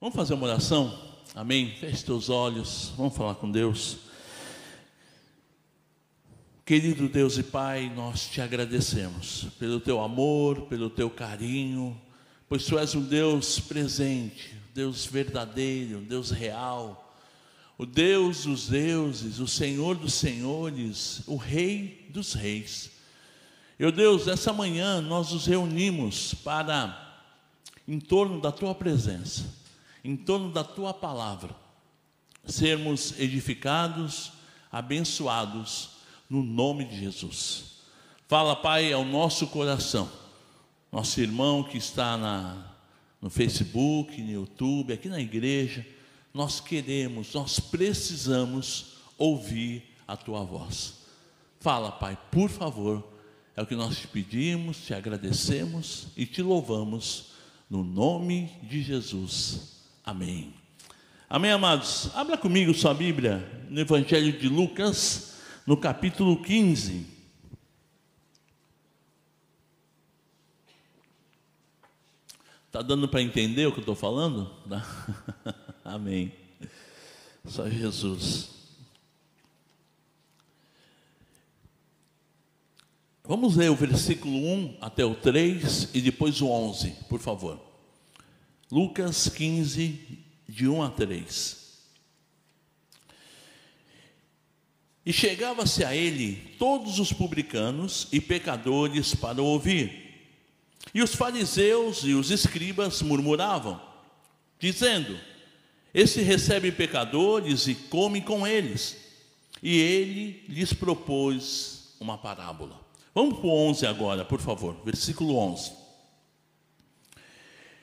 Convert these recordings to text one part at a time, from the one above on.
Vamos fazer uma oração? Amém? Feche teus olhos, vamos falar com Deus. Querido Deus e Pai, nós te agradecemos pelo teu amor, pelo teu carinho, pois tu és um Deus presente, Deus verdadeiro, Deus real, o Deus dos deuses, o Senhor dos senhores, o Rei dos reis. Meu Deus, nessa manhã nós nos reunimos para, em torno da tua presença, em torno da tua palavra, sermos edificados, abençoados, no nome de Jesus. Fala, Pai, ao nosso coração, nosso irmão que está na, no Facebook, no YouTube, aqui na igreja, nós queremos, nós precisamos ouvir a tua voz. Fala, Pai, por favor, é o que nós te pedimos, te agradecemos e te louvamos, no nome de Jesus. Amém. Amém, amados? Abra comigo sua Bíblia no Evangelho de Lucas no capítulo 15. Está dando para entender o que eu estou falando? Amém. Só Jesus. Vamos ler o versículo 1 até o 3 e depois o 11, por favor. Lucas 15, de 1 a 3. E chegava-se a ele todos os publicanos e pecadores para ouvir. E os fariseus e os escribas murmuravam, dizendo: Esse recebe pecadores e come com eles. E ele lhes propôs uma parábola. Vamos para o 11 agora, por favor, versículo 11.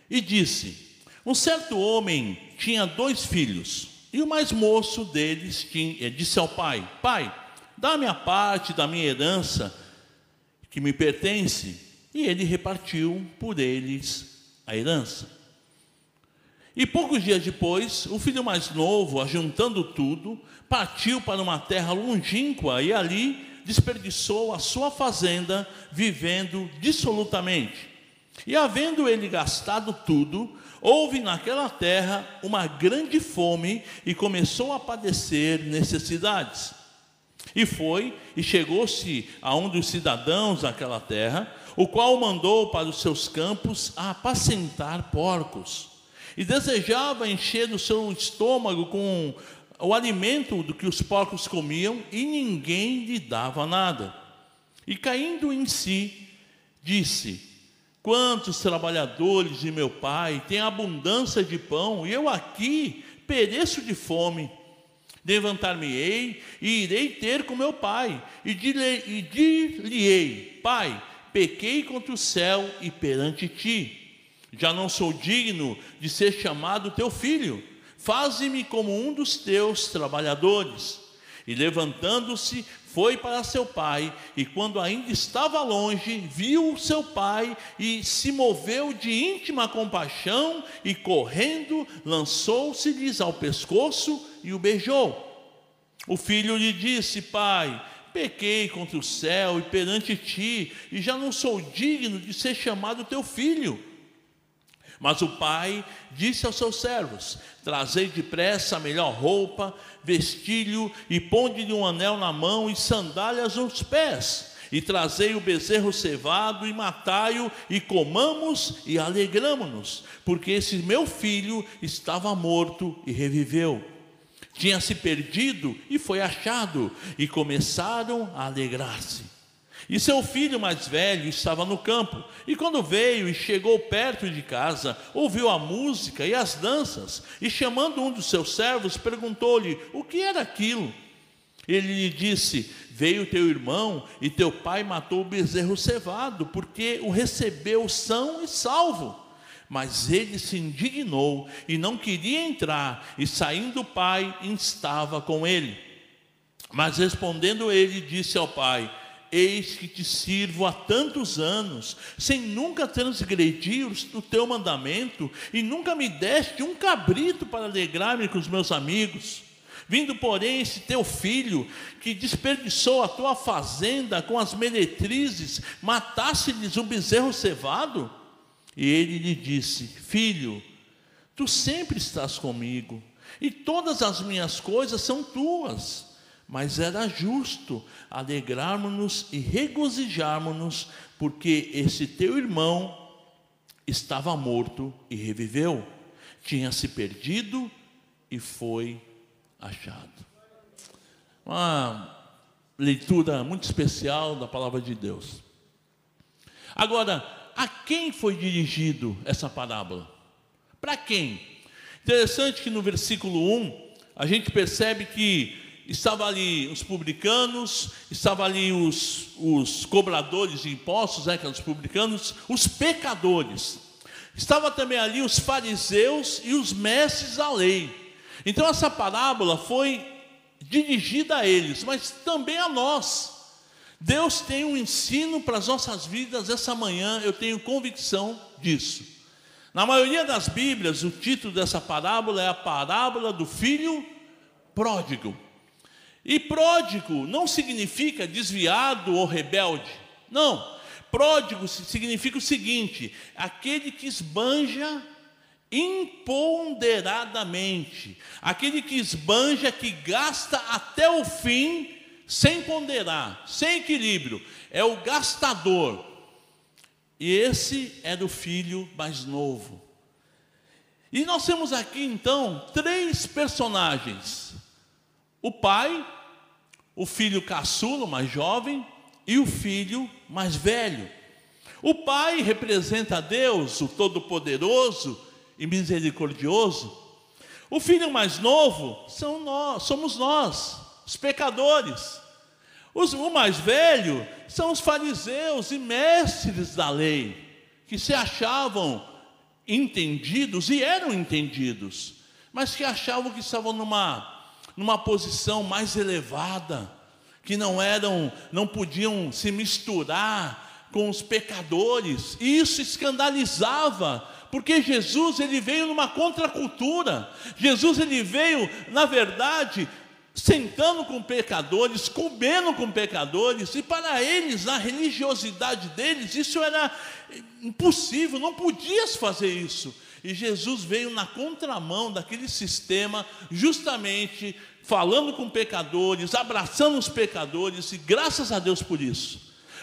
E disse: Um certo homem tinha dois filhos. E o mais moço deles tinha, disse ao pai: Pai, dá-me a parte da minha herança que me pertence. E ele repartiu por eles a herança. E poucos dias depois, o filho mais novo, ajuntando tudo, partiu para uma terra longínqua e ali desperdiçou a sua fazenda, vivendo dissolutamente. E havendo ele gastado tudo, Houve naquela terra uma grande fome e começou a padecer necessidades. E foi e chegou-se a um dos cidadãos daquela terra, o qual mandou para os seus campos a apacentar porcos. E desejava encher o seu estômago com o alimento do que os porcos comiam, e ninguém lhe dava nada. E caindo em si, disse: Quantos trabalhadores de meu pai têm abundância de pão, e eu aqui pereço de fome. Levantar-me-ei e irei ter com meu pai, e dir-lhe-ei: Pai, pequei contra o céu e perante ti. Já não sou digno de ser chamado teu filho. Faze-me como um dos teus trabalhadores. E levantando-se, foi para seu pai, e quando ainda estava longe, viu seu pai e se moveu de íntima compaixão, e correndo, lançou-se-lhes ao pescoço e o beijou. O filho lhe disse: Pai, pequei contra o céu e perante ti, e já não sou digno de ser chamado teu filho. Mas o pai disse aos seus servos: Trazei depressa a melhor roupa, vestilho e ponde-lhe um anel na mão e sandálias nos pés. E trazei o bezerro cevado e matai-o, e comamos e alegramo-nos, porque esse meu filho estava morto e reviveu. Tinha se perdido e foi achado, e começaram a alegrar-se. E seu filho mais velho estava no campo, e quando veio e chegou perto de casa, ouviu a música e as danças, e chamando um dos seus servos, perguntou-lhe o que era aquilo. Ele lhe disse: Veio teu irmão e teu pai matou o bezerro cevado, porque o recebeu são e salvo. Mas ele se indignou e não queria entrar, e saindo o pai, estava com ele. Mas respondendo ele, disse ao pai: Eis que te sirvo há tantos anos, sem nunca transgredir o teu mandamento, e nunca me deste um cabrito para alegrar-me com os meus amigos. Vindo, porém, esse teu filho, que desperdiçou a tua fazenda com as meretrizes, matasse-lhes um bezerro cevado? E ele lhe disse: Filho, Tu sempre estás comigo, e todas as minhas coisas são tuas. Mas era justo alegrarmos-nos e regozijarmos-nos, porque esse teu irmão estava morto e reviveu, tinha se perdido e foi achado. Uma leitura muito especial da palavra de Deus. Agora, a quem foi dirigido essa parábola? Para quem? Interessante que no versículo 1 a gente percebe que estava ali os publicanos, estava ali os, os cobradores de impostos, né, que eram os publicanos, os pecadores. Estava também ali os fariseus e os mestres da lei. Então essa parábola foi dirigida a eles, mas também a nós. Deus tem um ensino para as nossas vidas essa manhã, eu tenho convicção disso. Na maioria das Bíblias, o título dessa parábola é a parábola do filho pródigo. E pródigo não significa desviado ou rebelde. Não. Pródigo significa o seguinte: aquele que esbanja imponderadamente, aquele que esbanja, que gasta até o fim, sem ponderar, sem equilíbrio, é o gastador. E esse é do filho mais novo. E nós temos aqui então três personagens: o pai, o filho caçulo, mais jovem, e o filho mais velho. O pai representa Deus, o Todo-Poderoso e Misericordioso. O filho mais novo são nós, somos nós, os pecadores. Os, o mais velho são os fariseus e mestres da lei, que se achavam entendidos e eram entendidos, mas que achavam que estavam numa numa posição mais elevada, que não eram, não podiam se misturar com os pecadores. E isso escandalizava, porque Jesus ele veio numa contracultura. Jesus ele veio, na verdade, sentando com pecadores, comendo com pecadores, e para eles, na religiosidade deles, isso era impossível, não podias fazer isso. E Jesus veio na contramão daquele sistema, justamente falando com pecadores, abraçando os pecadores, e graças a Deus por isso.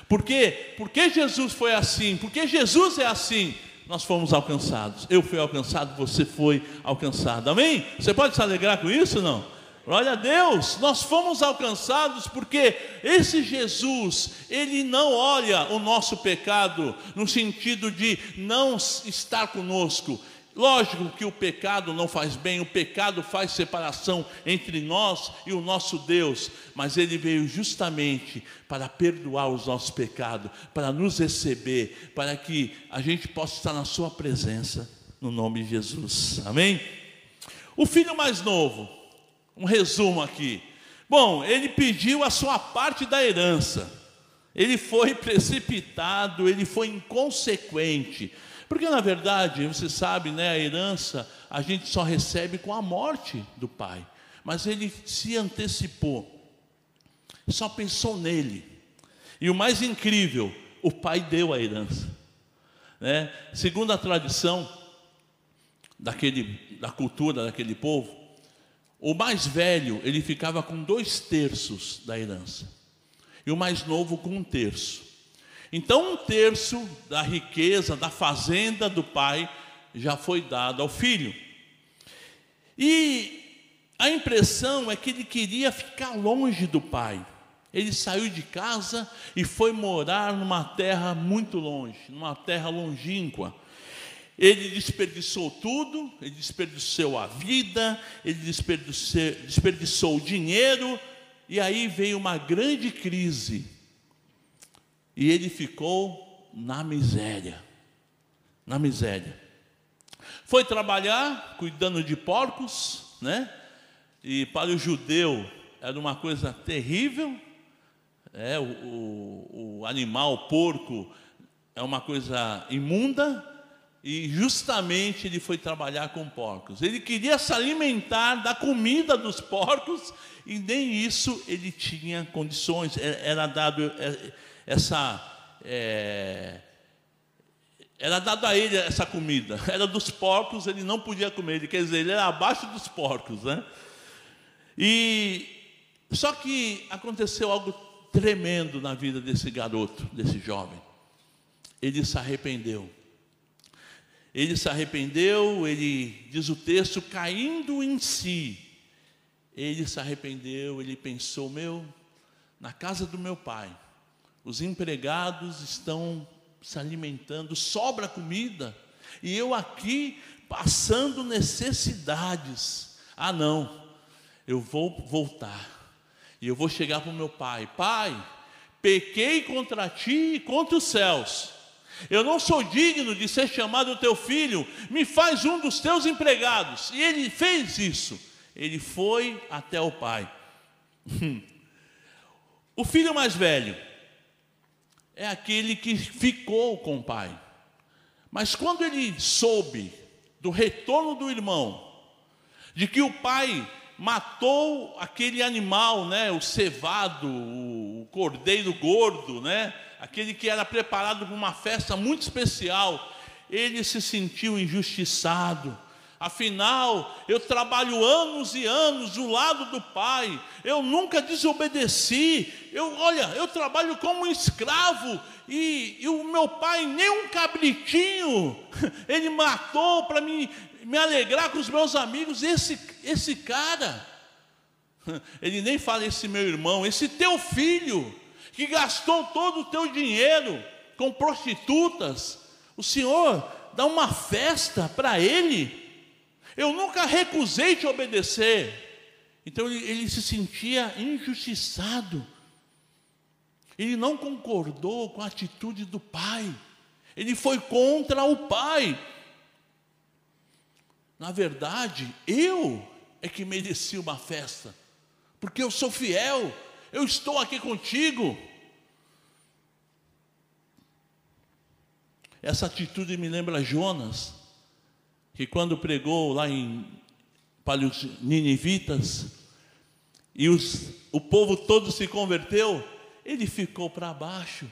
Por quê? Porque Jesus foi assim, porque Jesus é assim, nós fomos alcançados. Eu fui alcançado, você foi alcançado. Amém? Você pode se alegrar com isso não? Glória a Deus, nós fomos alcançados porque esse Jesus, ele não olha o nosso pecado no sentido de não estar conosco. Lógico que o pecado não faz bem, o pecado faz separação entre nós e o nosso Deus, mas ele veio justamente para perdoar os nossos pecados, para nos receber, para que a gente possa estar na Sua presença, no nome de Jesus. Amém? O filho mais novo, um resumo aqui. Bom, ele pediu a sua parte da herança. Ele foi precipitado, ele foi inconsequente. Porque na verdade, você sabe, né, a herança a gente só recebe com a morte do pai. Mas ele se antecipou. Só pensou nele. E o mais incrível, o pai deu a herança. Né? Segundo a tradição daquele, da cultura daquele povo, o mais velho, ele ficava com dois terços da herança, e o mais novo com um terço. Então, um terço da riqueza, da fazenda do pai, já foi dado ao filho. E a impressão é que ele queria ficar longe do pai. Ele saiu de casa e foi morar numa terra muito longe, numa terra longínqua. Ele desperdiçou tudo, ele desperdiçou a vida, ele desperdiçou, desperdiçou o dinheiro, e aí veio uma grande crise. E ele ficou na miséria. Na miséria. Foi trabalhar cuidando de porcos, né? E para o judeu era uma coisa terrível. É, o, o, o animal, o porco, é uma coisa imunda e justamente ele foi trabalhar com porcos. Ele queria se alimentar da comida dos porcos e nem isso ele tinha condições. Era dado é, essa, é, era dado a ele essa comida. Era dos porcos, ele não podia comer. Quer dizer, ele era abaixo dos porcos, né? E só que aconteceu algo tremendo na vida desse garoto, desse jovem. Ele se arrependeu. Ele se arrependeu, ele diz o texto, caindo em si. Ele se arrependeu, ele pensou: meu, na casa do meu pai, os empregados estão se alimentando, sobra comida, e eu aqui passando necessidades. Ah, não, eu vou voltar, e eu vou chegar para o meu pai: Pai, pequei contra ti e contra os céus. Eu não sou digno de ser chamado teu filho, me faz um dos teus empregados. E ele fez isso. Ele foi até o pai. o filho mais velho é aquele que ficou com o pai. Mas quando ele soube do retorno do irmão, de que o pai matou aquele animal, né, o cevado, o cordeiro gordo, né, aquele que era preparado para uma festa muito especial, ele se sentiu injustiçado, Afinal, eu trabalho anos e anos do lado do Pai. Eu nunca desobedeci. Eu, olha, eu trabalho como escravo e, e o meu pai nem um cabritinho ele matou para me, me alegrar com os meus amigos. Esse esse cara, ele nem fala esse meu irmão, esse teu filho que gastou todo o teu dinheiro com prostitutas. O Senhor dá uma festa para ele eu nunca recusei te obedecer. Então ele, ele se sentia injustiçado. Ele não concordou com a atitude do pai. Ele foi contra o pai. Na verdade, eu é que mereci uma festa, porque eu sou fiel, eu estou aqui contigo. Essa atitude me lembra Jonas, que quando pregou lá em para os ninivitas e os, o povo todo se converteu, ele ficou para baixo,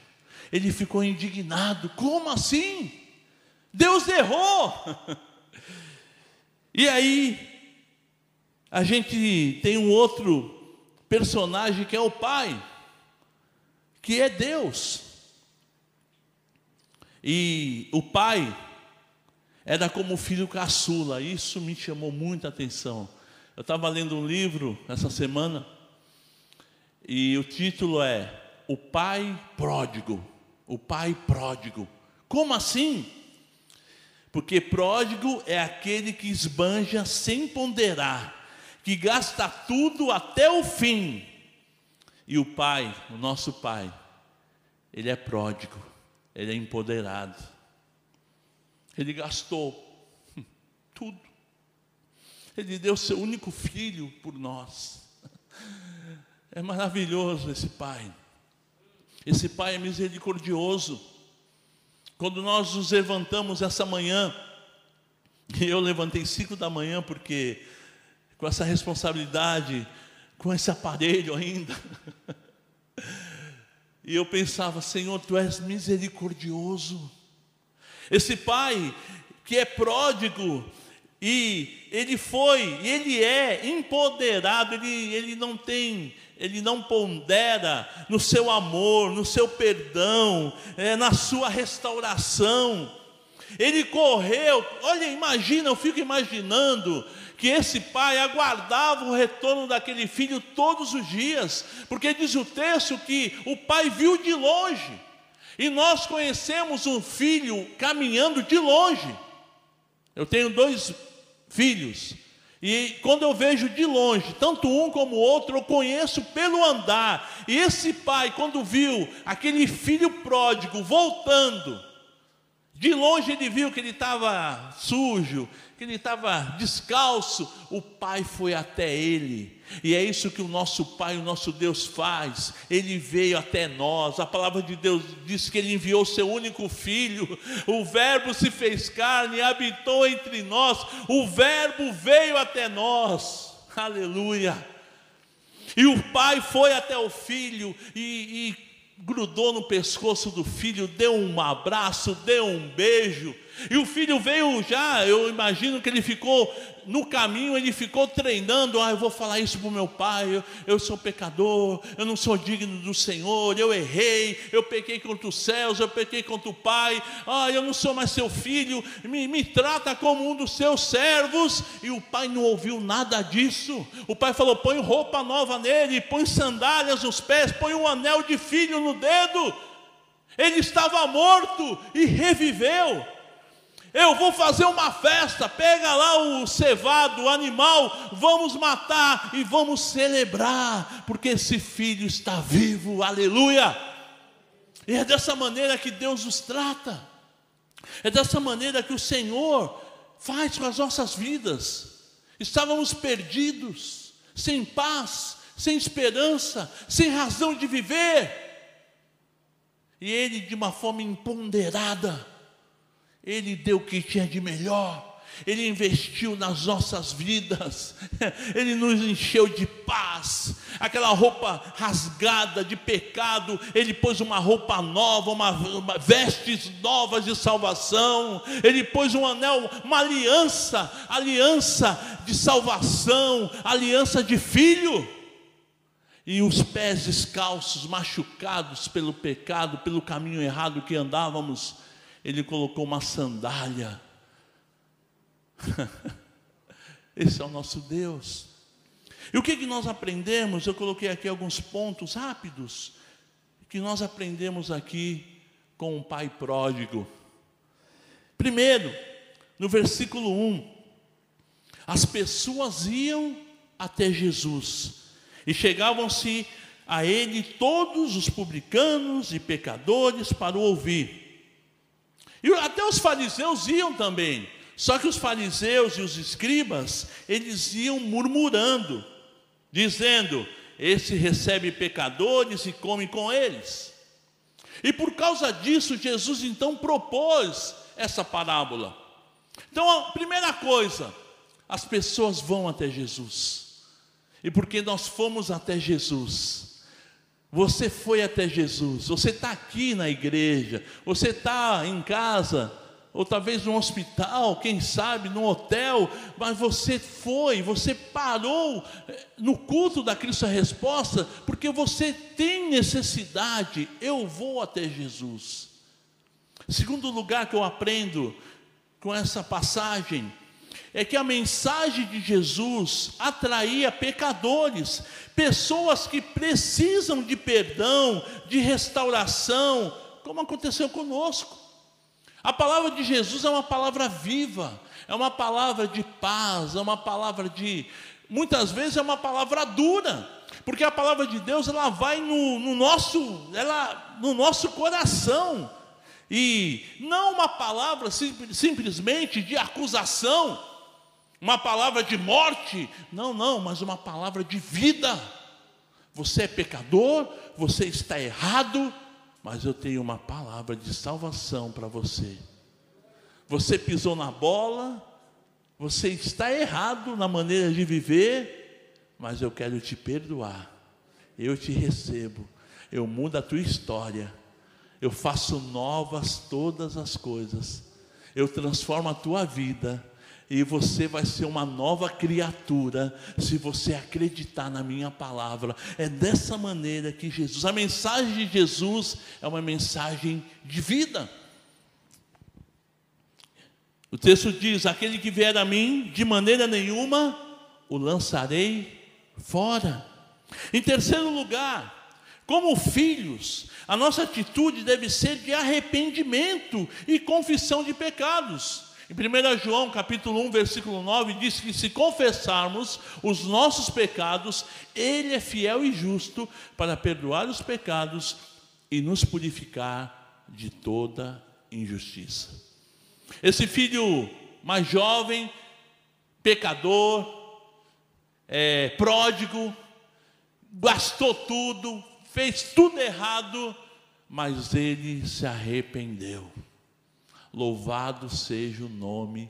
ele ficou indignado. Como assim? Deus errou. e aí a gente tem um outro personagem que é o pai, que é Deus. E o pai era como filho caçula, isso me chamou muita atenção. Eu estava lendo um livro essa semana e o título é O Pai Pródigo. O Pai Pródigo. Como assim? Porque pródigo é aquele que esbanja sem ponderar, que gasta tudo até o fim. E o Pai, o nosso Pai, ele é pródigo, ele é empoderado. Ele gastou tudo. Ele deu seu único filho por nós. É maravilhoso esse Pai. Esse Pai é misericordioso. Quando nós nos levantamos essa manhã, e eu levantei cinco da manhã porque com essa responsabilidade, com esse aparelho ainda, e eu pensava, Senhor, Tu és misericordioso. Esse pai que é pródigo e ele foi, ele é empoderado, ele, ele não tem, ele não pondera no seu amor, no seu perdão, é, na sua restauração. Ele correu, olha, imagina, eu fico imaginando que esse pai aguardava o retorno daquele filho todos os dias, porque diz o texto que o pai viu de longe. E nós conhecemos um filho caminhando de longe. Eu tenho dois filhos. E quando eu vejo de longe, tanto um como o outro, eu conheço pelo andar. E esse pai, quando viu aquele filho pródigo voltando, de longe ele viu que ele estava sujo, que ele estava descalço. O pai foi até ele. E é isso que o nosso Pai, o nosso Deus faz. Ele veio até nós. A palavra de Deus diz que ele enviou seu único filho. O Verbo se fez carne e habitou entre nós. O Verbo veio até nós. Aleluia. E o pai foi até o filho e, e grudou no pescoço do filho, deu um abraço, deu um beijo. E o filho veio já, eu imagino que ele ficou no caminho, ele ficou treinando. Ah, eu vou falar isso para o meu pai. Eu, eu, sou pecador, eu não sou digno do Senhor, eu errei, eu pequei contra os céus, eu pequei contra o pai. Ah, eu não sou mais seu filho, me, me trata como um dos seus servos. E o pai não ouviu nada disso. O pai falou: põe roupa nova nele, põe sandálias nos pés, põe um anel de filho no dedo. Ele estava morto e reviveu. Eu vou fazer uma festa, pega lá o cevado, o animal, vamos matar e vamos celebrar, porque esse filho está vivo, aleluia. E é dessa maneira que Deus nos trata, é dessa maneira que o Senhor faz com as nossas vidas. Estávamos perdidos, sem paz, sem esperança, sem razão de viver, e Ele, de uma forma imponderada, ele deu o que tinha de melhor. Ele investiu nas nossas vidas, Ele nos encheu de paz. Aquela roupa rasgada de pecado, Ele pôs uma roupa nova, uma, uma, vestes novas de salvação. Ele pôs um anel, uma aliança, aliança de salvação, aliança de filho. E os pés descalços, machucados pelo pecado, pelo caminho errado que andávamos, ele colocou uma sandália. Esse é o nosso Deus. E o que, que nós aprendemos? Eu coloquei aqui alguns pontos rápidos que nós aprendemos aqui com o pai pródigo. Primeiro, no versículo 1, as pessoas iam até Jesus e chegavam-se a ele todos os publicanos e pecadores para o ouvir. E até os fariseus iam também. Só que os fariseus e os escribas, eles iam murmurando, dizendo: Esse recebe pecadores e come com eles. E por causa disso, Jesus então propôs essa parábola. Então, a primeira coisa, as pessoas vão até Jesus. E porque nós fomos até Jesus, você foi até Jesus, você está aqui na igreja, você está em casa, ou talvez no hospital, quem sabe, no hotel, mas você foi, você parou eh, no culto da Cristo Resposta, porque você tem necessidade, eu vou até Jesus. Segundo lugar que eu aprendo com essa passagem, é que a mensagem de Jesus atraía pecadores, pessoas que precisam de perdão, de restauração, como aconteceu conosco. A palavra de Jesus é uma palavra viva, é uma palavra de paz, é uma palavra de. Muitas vezes é uma palavra dura, porque a palavra de Deus ela vai no, no nosso, ela, no nosso coração, e não uma palavra sim, simplesmente de acusação, uma palavra de morte, não, não, mas uma palavra de vida. Você é pecador, você está errado, mas eu tenho uma palavra de salvação para você. Você pisou na bola, você está errado na maneira de viver, mas eu quero te perdoar. Eu te recebo, eu mudo a tua história, eu faço novas todas as coisas, eu transformo a tua vida e você vai ser uma nova criatura se você acreditar na minha palavra. É dessa maneira que Jesus, a mensagem de Jesus é uma mensagem de vida. O texto diz: Aquele que vier a mim, de maneira nenhuma o lançarei fora. Em terceiro lugar, como filhos, a nossa atitude deve ser de arrependimento e confissão de pecados. Em 1 João capítulo 1, versículo 9, diz que se confessarmos os nossos pecados, Ele é fiel e justo para perdoar os pecados e nos purificar de toda injustiça. Esse filho mais jovem, pecador, é, pródigo, gastou tudo, fez tudo errado, mas ele se arrependeu. Louvado seja o nome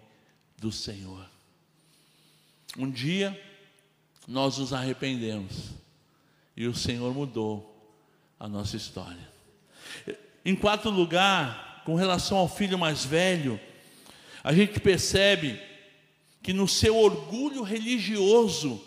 do Senhor. Um dia nós nos arrependemos e o Senhor mudou a nossa história. Em quarto lugar, com relação ao filho mais velho, a gente percebe que no seu orgulho religioso,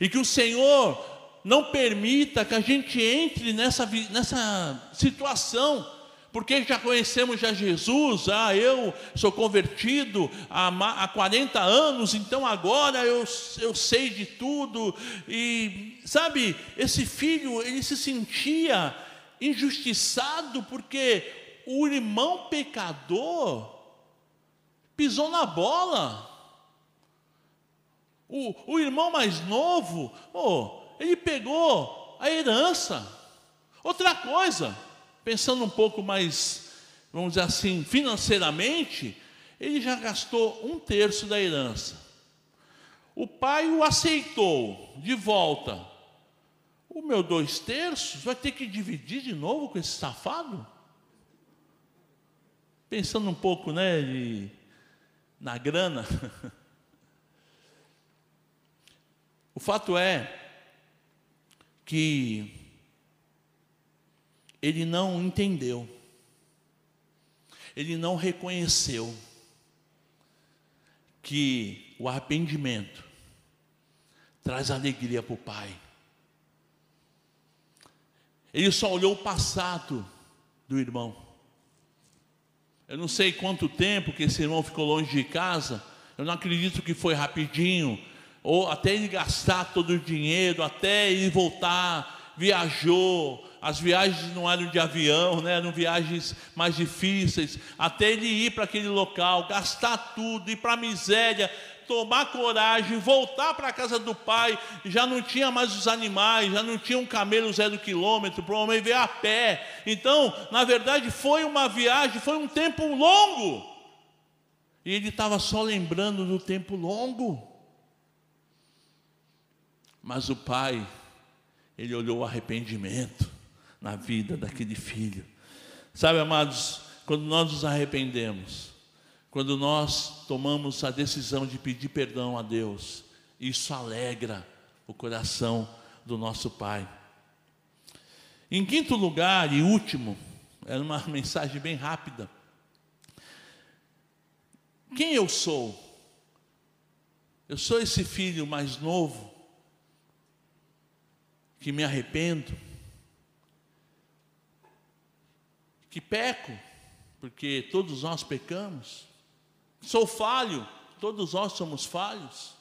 e que o Senhor não permita que a gente entre nessa, nessa situação, porque já conhecemos já Jesus, ah, eu sou convertido há, há 40 anos, então agora eu, eu sei de tudo, e sabe, esse filho, ele se sentia injustiçado, porque o irmão pecador pisou na bola, o, o irmão mais novo, oh, ele pegou a herança. Outra coisa, pensando um pouco mais, vamos dizer assim, financeiramente, ele já gastou um terço da herança. O pai o aceitou de volta. O meu dois terços vai ter que dividir de novo com esse safado? Pensando um pouco, né, de, na grana. o fato é que ele não entendeu, ele não reconheceu que o arrependimento traz alegria para o pai. Ele só olhou o passado do irmão. Eu não sei quanto tempo que esse irmão ficou longe de casa. Eu não acredito que foi rapidinho ou até ele gastar todo o dinheiro, até ele voltar, viajou. As viagens não eram de avião, né? eram viagens mais difíceis. Até ele ir para aquele local, gastar tudo, ir para a miséria, tomar coragem, voltar para a casa do pai. Já não tinha mais os animais, já não tinha um camelo zero quilômetro, provavelmente veio a pé. Então, na verdade, foi uma viagem, foi um tempo longo. E ele estava só lembrando do tempo longo. Mas o pai, ele olhou o arrependimento na vida daquele filho. Sabe, amados, quando nós nos arrependemos, quando nós tomamos a decisão de pedir perdão a Deus, isso alegra o coração do nosso pai. Em quinto lugar e último, era uma mensagem bem rápida. Quem eu sou? Eu sou esse filho mais novo que me arrependo, que peco, porque todos nós pecamos, sou falho, todos nós somos falhos,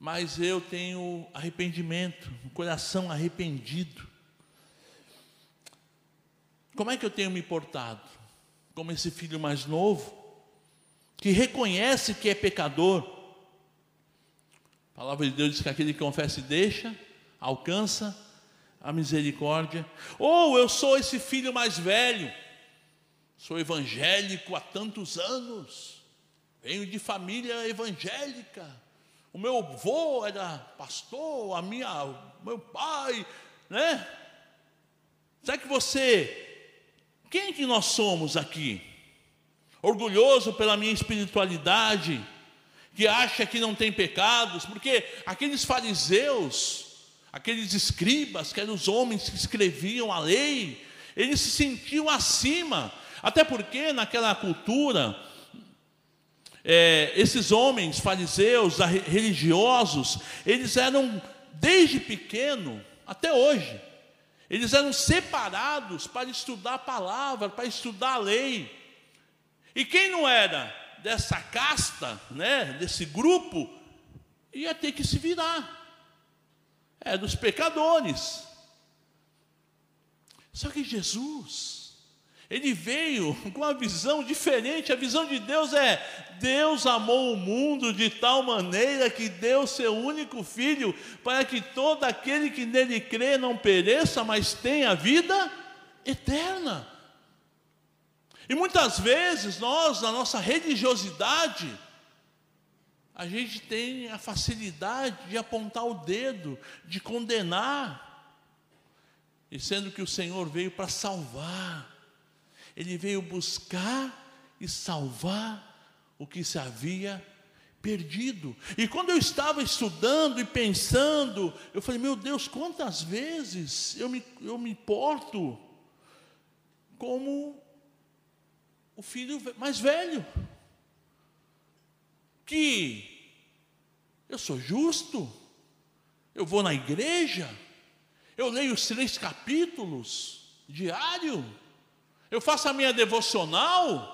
mas eu tenho arrependimento, um coração arrependido. Como é que eu tenho me portado? Como esse filho mais novo, que reconhece que é pecador. A palavra de Deus diz que aquele que confessa e deixa, alcança a misericórdia. Ou eu sou esse filho mais velho, sou evangélico há tantos anos, venho de família evangélica. O meu avô era pastor, a minha, meu pai, né? Será que você, quem que nós somos aqui? Orgulhoso pela minha espiritualidade, que acha que não tem pecados, porque aqueles fariseus, aqueles escribas, que eram os homens que escreviam a lei, eles se sentiam acima, até porque naquela cultura, é, esses homens fariseus, religiosos, eles eram desde pequeno até hoje, eles eram separados para estudar a palavra, para estudar a lei. E quem não era dessa casta, né, desse grupo, ia ter que se virar é dos pecadores. Só que Jesus, ele veio com uma visão diferente. A visão de Deus é: Deus amou o mundo de tal maneira que deu seu único filho, para que todo aquele que nele crê não pereça, mas tenha vida eterna. E muitas vezes nós, na nossa religiosidade, a gente tem a facilidade de apontar o dedo, de condenar. E sendo que o Senhor veio para salvar, Ele veio buscar e salvar o que se havia perdido. E quando eu estava estudando e pensando, eu falei: meu Deus, quantas vezes eu me, eu me porto como o filho mais velho. Que eu sou justo, eu vou na igreja, eu leio os três capítulos diário, eu faço a minha devocional,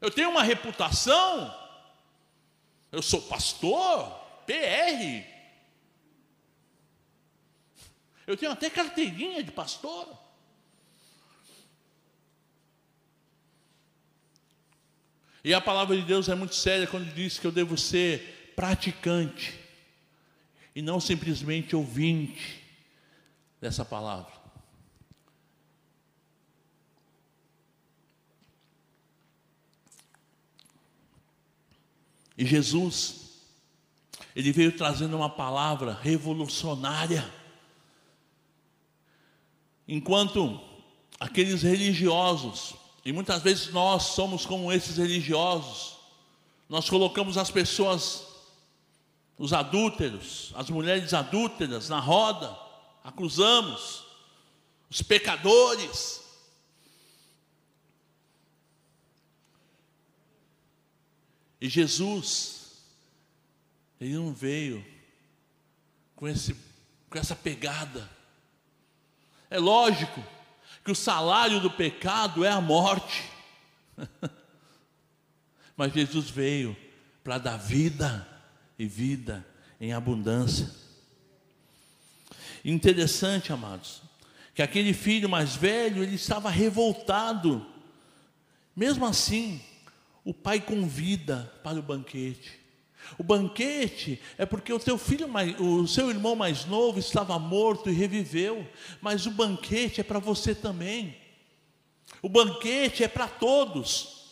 eu tenho uma reputação, eu sou pastor, PR, eu tenho até carteirinha de pastor. E a palavra de Deus é muito séria quando diz que eu devo ser praticante e não simplesmente ouvinte dessa palavra. E Jesus, ele veio trazendo uma palavra revolucionária. Enquanto aqueles religiosos e muitas vezes nós somos como esses religiosos. Nós colocamos as pessoas, os adúlteros, as mulheres adúlteras na roda, acusamos os pecadores. E Jesus, ele não veio com, esse, com essa pegada. É lógico que o salário do pecado é a morte. Mas Jesus veio para dar vida e vida em abundância. Interessante, amados, que aquele filho mais velho, ele estava revoltado. Mesmo assim, o pai convida para o banquete. O banquete é porque o teu filho, mais, o seu irmão mais novo estava morto e reviveu, mas o banquete é para você também. O banquete é para todos.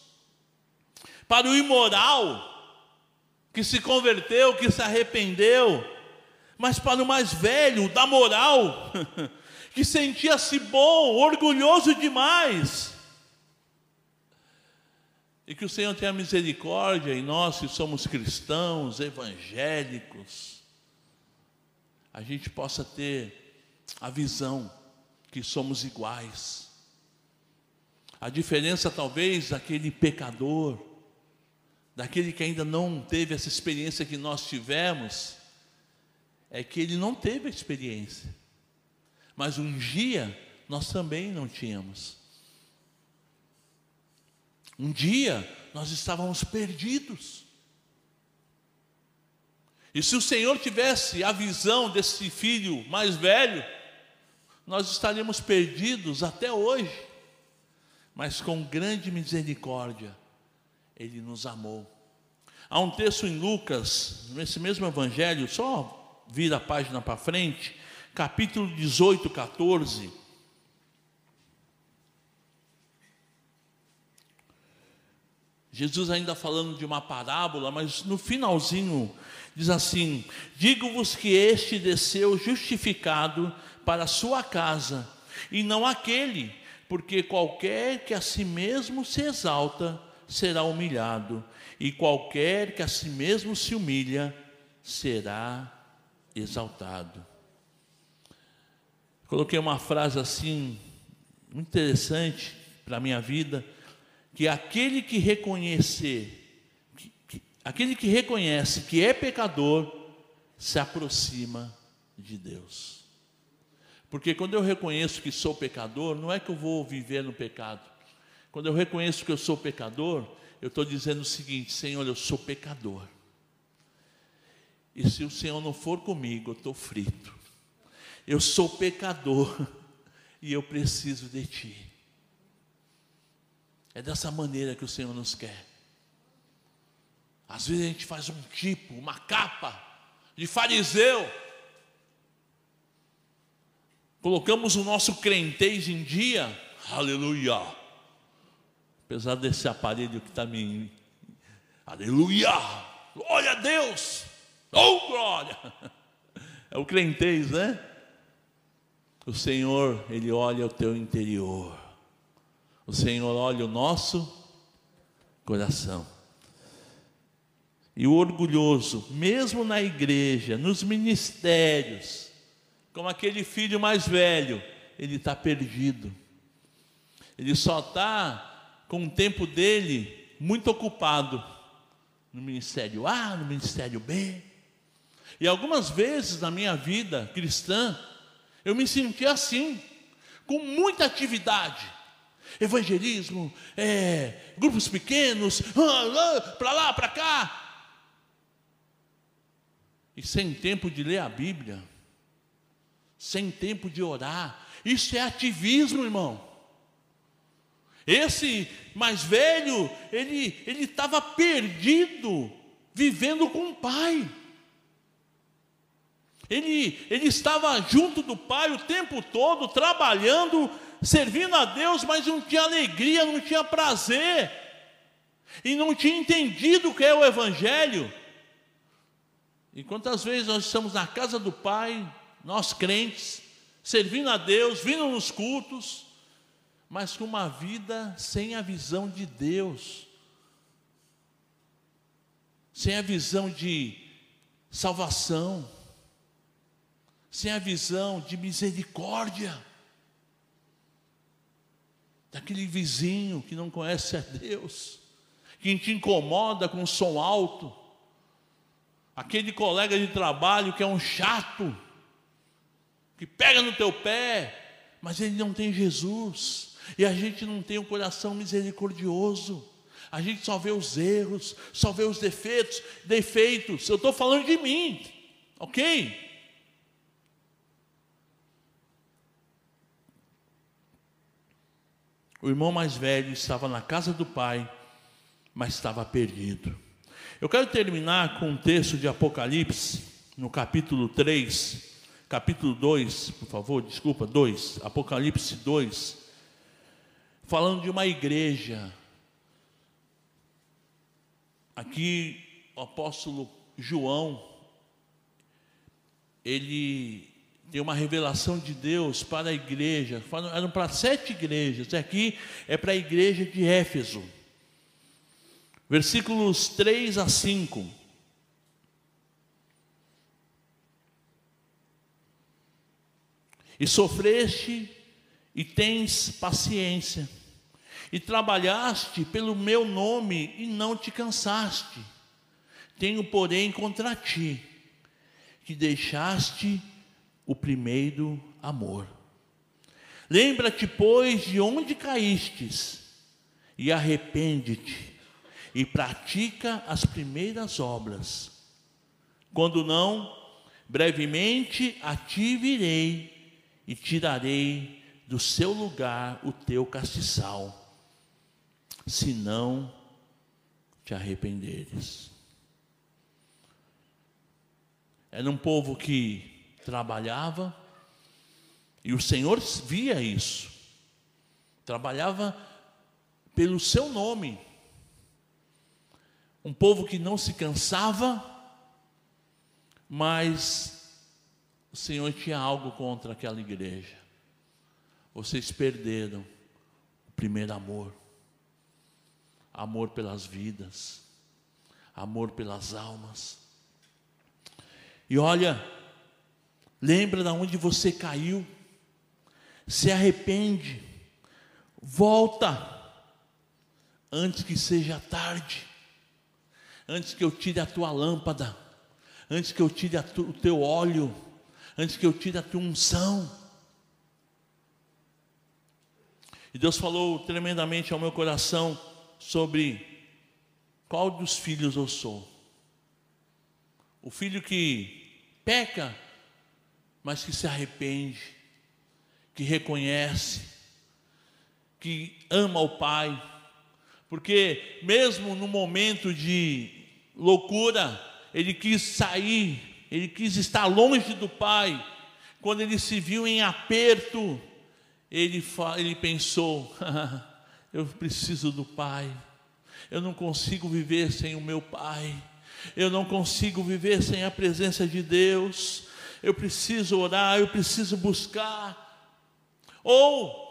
Para o imoral que se converteu, que se arrependeu, mas para o mais velho, da moral, que sentia-se bom, orgulhoso demais e que o Senhor tenha misericórdia em nós que somos cristãos, evangélicos, a gente possa ter a visão que somos iguais. A diferença talvez daquele pecador, daquele que ainda não teve essa experiência que nós tivemos, é que ele não teve a experiência. Mas um dia nós também não tínhamos. Um dia nós estávamos perdidos. E se o Senhor tivesse a visão desse filho mais velho, nós estaríamos perdidos até hoje. Mas com grande misericórdia, Ele nos amou. Há um texto em Lucas, nesse mesmo evangelho, só vira a página para frente, capítulo 18, 14. Jesus ainda falando de uma parábola, mas no finalzinho diz assim: Digo-vos que este desceu justificado para a sua casa, e não aquele, porque qualquer que a si mesmo se exalta será humilhado, e qualquer que a si mesmo se humilha será exaltado. Coloquei uma frase assim, interessante para a minha vida que aquele que reconhecer, que, que, aquele que reconhece que é pecador, se aproxima de Deus. Porque quando eu reconheço que sou pecador, não é que eu vou viver no pecado. Quando eu reconheço que eu sou pecador, eu estou dizendo o seguinte: Senhor, eu sou pecador. E se o Senhor não for comigo, eu estou frito. Eu sou pecador e eu preciso de Ti. É dessa maneira que o Senhor nos quer. Às vezes a gente faz um tipo, uma capa de fariseu. Colocamos o nosso crentez em dia, aleluia. Apesar desse aparelho que está me. Aleluia! Glória a Deus! Oh, glória! É o crentez, né? O Senhor, Ele olha o teu interior. O Senhor olha o nosso coração. E o orgulhoso, mesmo na igreja, nos ministérios, como aquele filho mais velho, ele está perdido. ele só está com o tempo dele muito ocupado no ministério A, no ministério B. E algumas vezes na minha vida cristã, eu me senti assim, com muita atividade. Evangelismo, é, grupos pequenos, ah, ah, para lá, para cá. E sem tempo de ler a Bíblia, sem tempo de orar. Isso é ativismo, irmão. Esse mais velho, ele ele estava perdido, vivendo com o pai. Ele, ele estava junto do pai o tempo todo, trabalhando, servindo a Deus, mas não tinha alegria, não tinha prazer, e não tinha entendido o que é o Evangelho. E quantas vezes nós estamos na casa do Pai, nós crentes, servindo a Deus, vindo nos cultos, mas com uma vida sem a visão de Deus, sem a visão de salvação, sem a visão de misericórdia, daquele vizinho que não conhece a Deus, que te incomoda com o som alto, aquele colega de trabalho que é um chato, que pega no teu pé, mas ele não tem Jesus. E a gente não tem um coração misericordioso. A gente só vê os erros, só vê os defeitos, defeitos. Eu estou falando de mim, ok? O irmão mais velho estava na casa do pai, mas estava perdido. Eu quero terminar com um texto de Apocalipse, no capítulo 3, capítulo 2, por favor, desculpa, 2, Apocalipse 2, falando de uma igreja. Aqui o apóstolo João, ele tem uma revelação de Deus para a igreja, eram para sete igrejas, aqui é para a igreja de Éfeso, versículos 3 a 5. E sofreste e tens paciência e trabalhaste pelo meu nome e não te cansaste. Tenho, porém, contra ti, que deixaste o primeiro amor. Lembra-te, pois, de onde caístes, e arrepende-te, e pratica as primeiras obras. Quando não, brevemente a ti virei e tirarei do seu lugar o teu castiçal se não te arrependeres. Era um povo que trabalhava e o Senhor via isso. Trabalhava pelo seu nome. Um povo que não se cansava, mas o Senhor tinha algo contra aquela igreja. Vocês perderam o primeiro amor amor pelas vidas, amor pelas almas. E olha, lembra de onde você caiu, se arrepende, volta, antes que seja tarde, antes que eu tire a tua lâmpada, antes que eu tire tu, o teu óleo, antes que eu tire a tua unção. E Deus falou tremendamente ao meu coração, sobre qual dos filhos eu sou. O filho que peca, mas que se arrepende, que reconhece, que ama o Pai, porque mesmo no momento de loucura, ele quis sair, ele quis estar longe do Pai. Quando ele se viu em aperto, ele, ele pensou: Eu preciso do Pai. Eu não consigo viver sem o meu Pai. Eu não consigo viver sem a presença de Deus. Eu preciso orar, eu preciso buscar. Ou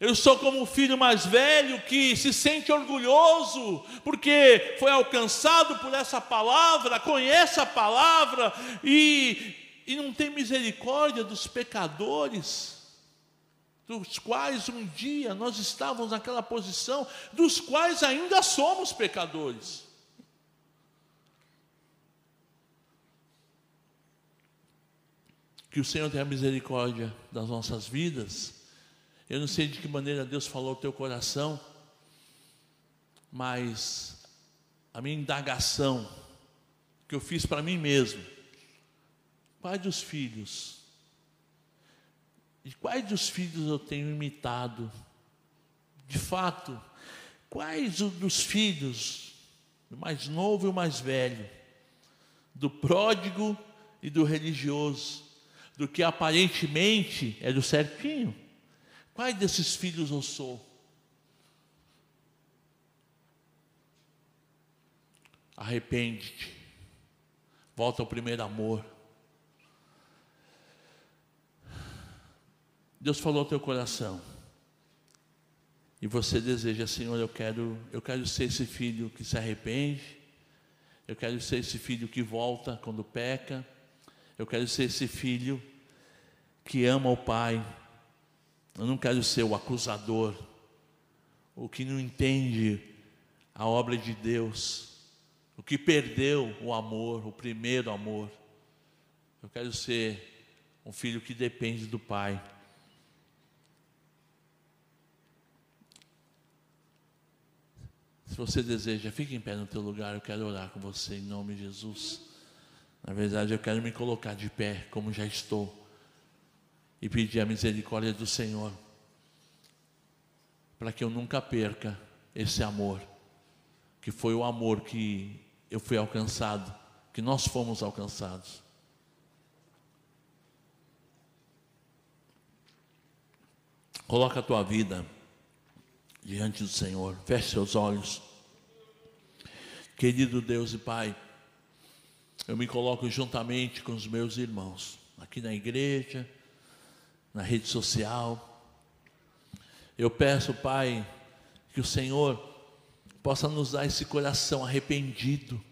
eu sou como o filho mais velho que se sente orgulhoso porque foi alcançado por essa palavra, conhece a palavra e, e não tem misericórdia dos pecadores. dos quais um dia nós estávamos naquela posição, dos quais ainda somos pecadores. Que o Senhor tenha misericórdia das nossas vidas. Eu não sei de que maneira Deus falou ao teu coração, mas a minha indagação que eu fiz para mim mesmo, pai dos filhos, de quais dos filhos eu tenho imitado? De fato, quais dos filhos, o mais novo e o mais velho, do pródigo e do religioso, do que aparentemente é do certinho, quais desses filhos eu sou? Arrepende-te, volta ao primeiro amor. Deus falou ao teu coração. E você deseja, Senhor, eu quero, eu quero ser esse filho que se arrepende. Eu quero ser esse filho que volta quando peca. Eu quero ser esse filho que ama o Pai. Eu não quero ser o acusador, o que não entende a obra de Deus, o que perdeu o amor, o primeiro amor. Eu quero ser um filho que depende do Pai. Se você deseja, fique em pé no teu lugar, eu quero orar com você em nome de Jesus. Na verdade, eu quero me colocar de pé, como já estou, e pedir a misericórdia do Senhor, para que eu nunca perca esse amor, que foi o amor que eu fui alcançado, que nós fomos alcançados. Coloca a tua vida diante do Senhor. Feche seus olhos. Querido Deus e Pai, eu me coloco juntamente com os meus irmãos, aqui na igreja, na rede social. Eu peço, Pai, que o Senhor possa nos dar esse coração arrependido,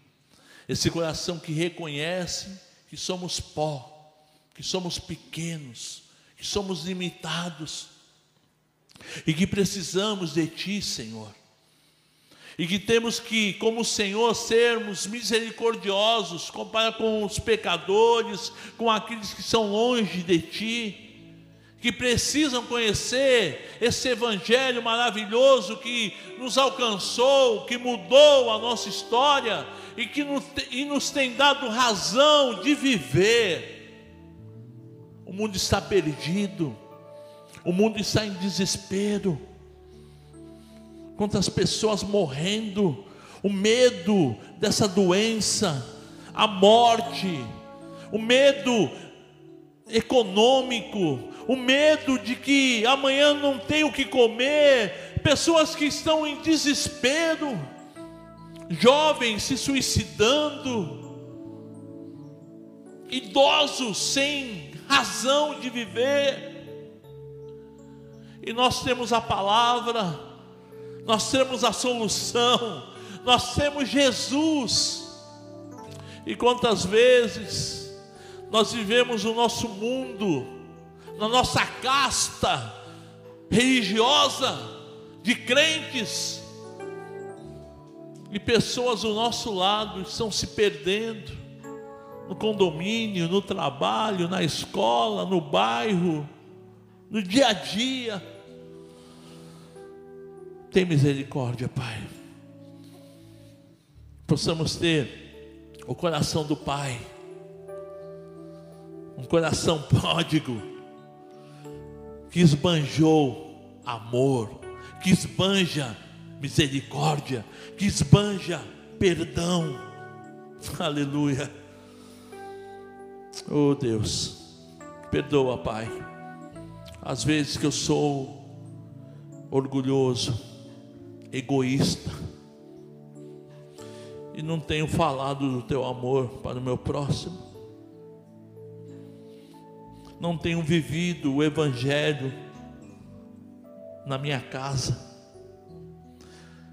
esse coração que reconhece que somos pó, que somos pequenos, que somos limitados e que precisamos de Ti, Senhor. E que temos que, como Senhor, sermos misericordiosos com os pecadores, com aqueles que são longe de Ti, que precisam conhecer esse Evangelho maravilhoso que nos alcançou, que mudou a nossa história e que nos, e nos tem dado razão de viver. O mundo está perdido, o mundo está em desespero. Quantas pessoas morrendo, o medo dessa doença, a morte, o medo econômico, o medo de que amanhã não tem o que comer, pessoas que estão em desespero, jovens se suicidando, idosos sem razão de viver. E nós temos a palavra, nós temos a solução, nós temos Jesus. E quantas vezes nós vivemos o nosso mundo, na nossa casta religiosa de crentes, e pessoas do nosso lado estão se perdendo no condomínio, no trabalho, na escola, no bairro, no dia a dia tem misericórdia, Pai. Possamos ter o coração do Pai, um coração pródigo, que esbanjou amor, que esbanja misericórdia, que esbanja perdão. Aleluia. Oh Deus, perdoa, Pai, às vezes que eu sou orgulhoso, egoísta. E não tenho falado do teu amor para o meu próximo. Não tenho vivido o Evangelho na minha casa,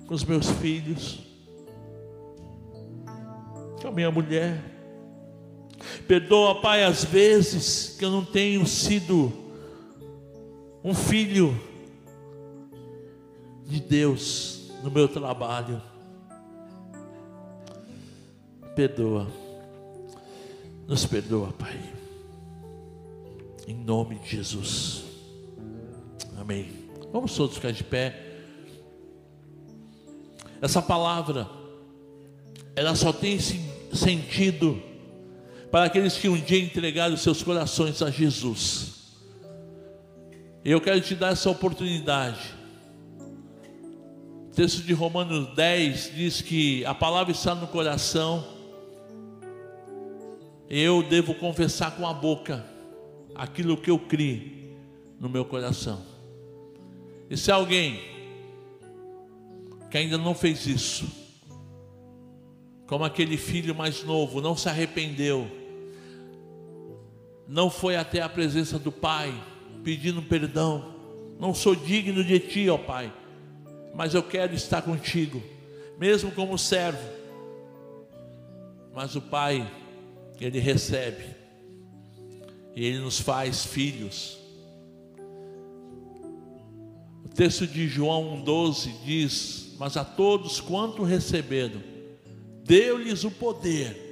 com os meus filhos, com a minha mulher. Perdoa, Pai, as vezes que eu não tenho sido um filho de Deus no meu trabalho. Perdoa, nos perdoa, Pai, em nome de Jesus, amém. Vamos todos ficar de pé. Essa palavra, ela só tem sentido para aqueles que um dia entregaram seus corações a Jesus. Eu quero te dar essa oportunidade. O texto de Romanos 10 diz que a palavra está no coração. Eu devo confessar com a boca aquilo que eu criei no meu coração. E se alguém que ainda não fez isso, como aquele filho mais novo, não se arrependeu, não foi até a presença do Pai pedindo perdão. Não sou digno de Ti, ó Pai, mas eu quero estar contigo, mesmo como servo. Mas o Pai, Ele recebe, e Ele nos faz filhos. O texto de João 1,12 diz: Mas a todos quanto receberam, deu-lhes o poder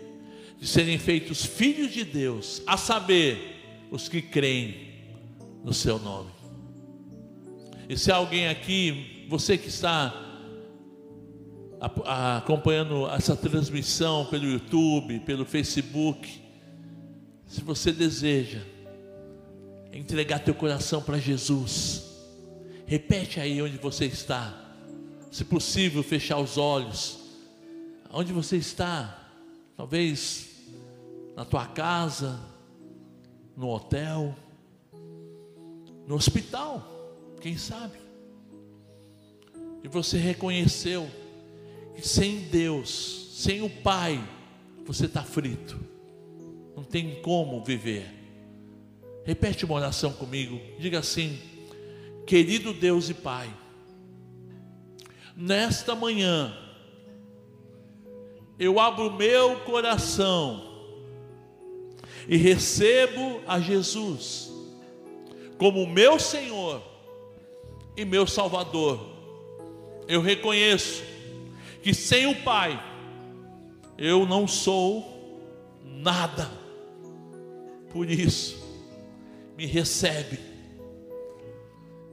de serem feitos filhos de Deus, a saber, os que creem no seu nome. E se alguém aqui, você que está acompanhando essa transmissão pelo YouTube, pelo Facebook, se você deseja entregar teu coração para Jesus, repete aí onde você está. Se possível, fechar os olhos. Onde você está? Talvez na tua casa, no hotel, no hospital, quem sabe. E você reconheceu que sem Deus, sem o Pai, você está frito, não tem como viver. Repete uma oração comigo, diga assim: querido Deus e Pai, nesta manhã, eu abro meu coração e recebo a Jesus como meu Senhor e meu Salvador, eu reconheço que sem o Pai eu não sou nada. Por isso, me recebe.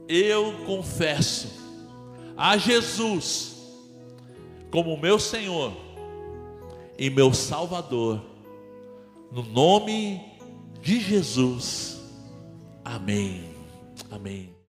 Eu confesso a Jesus como meu Senhor e meu Salvador no nome de Jesus. Amém. Amém.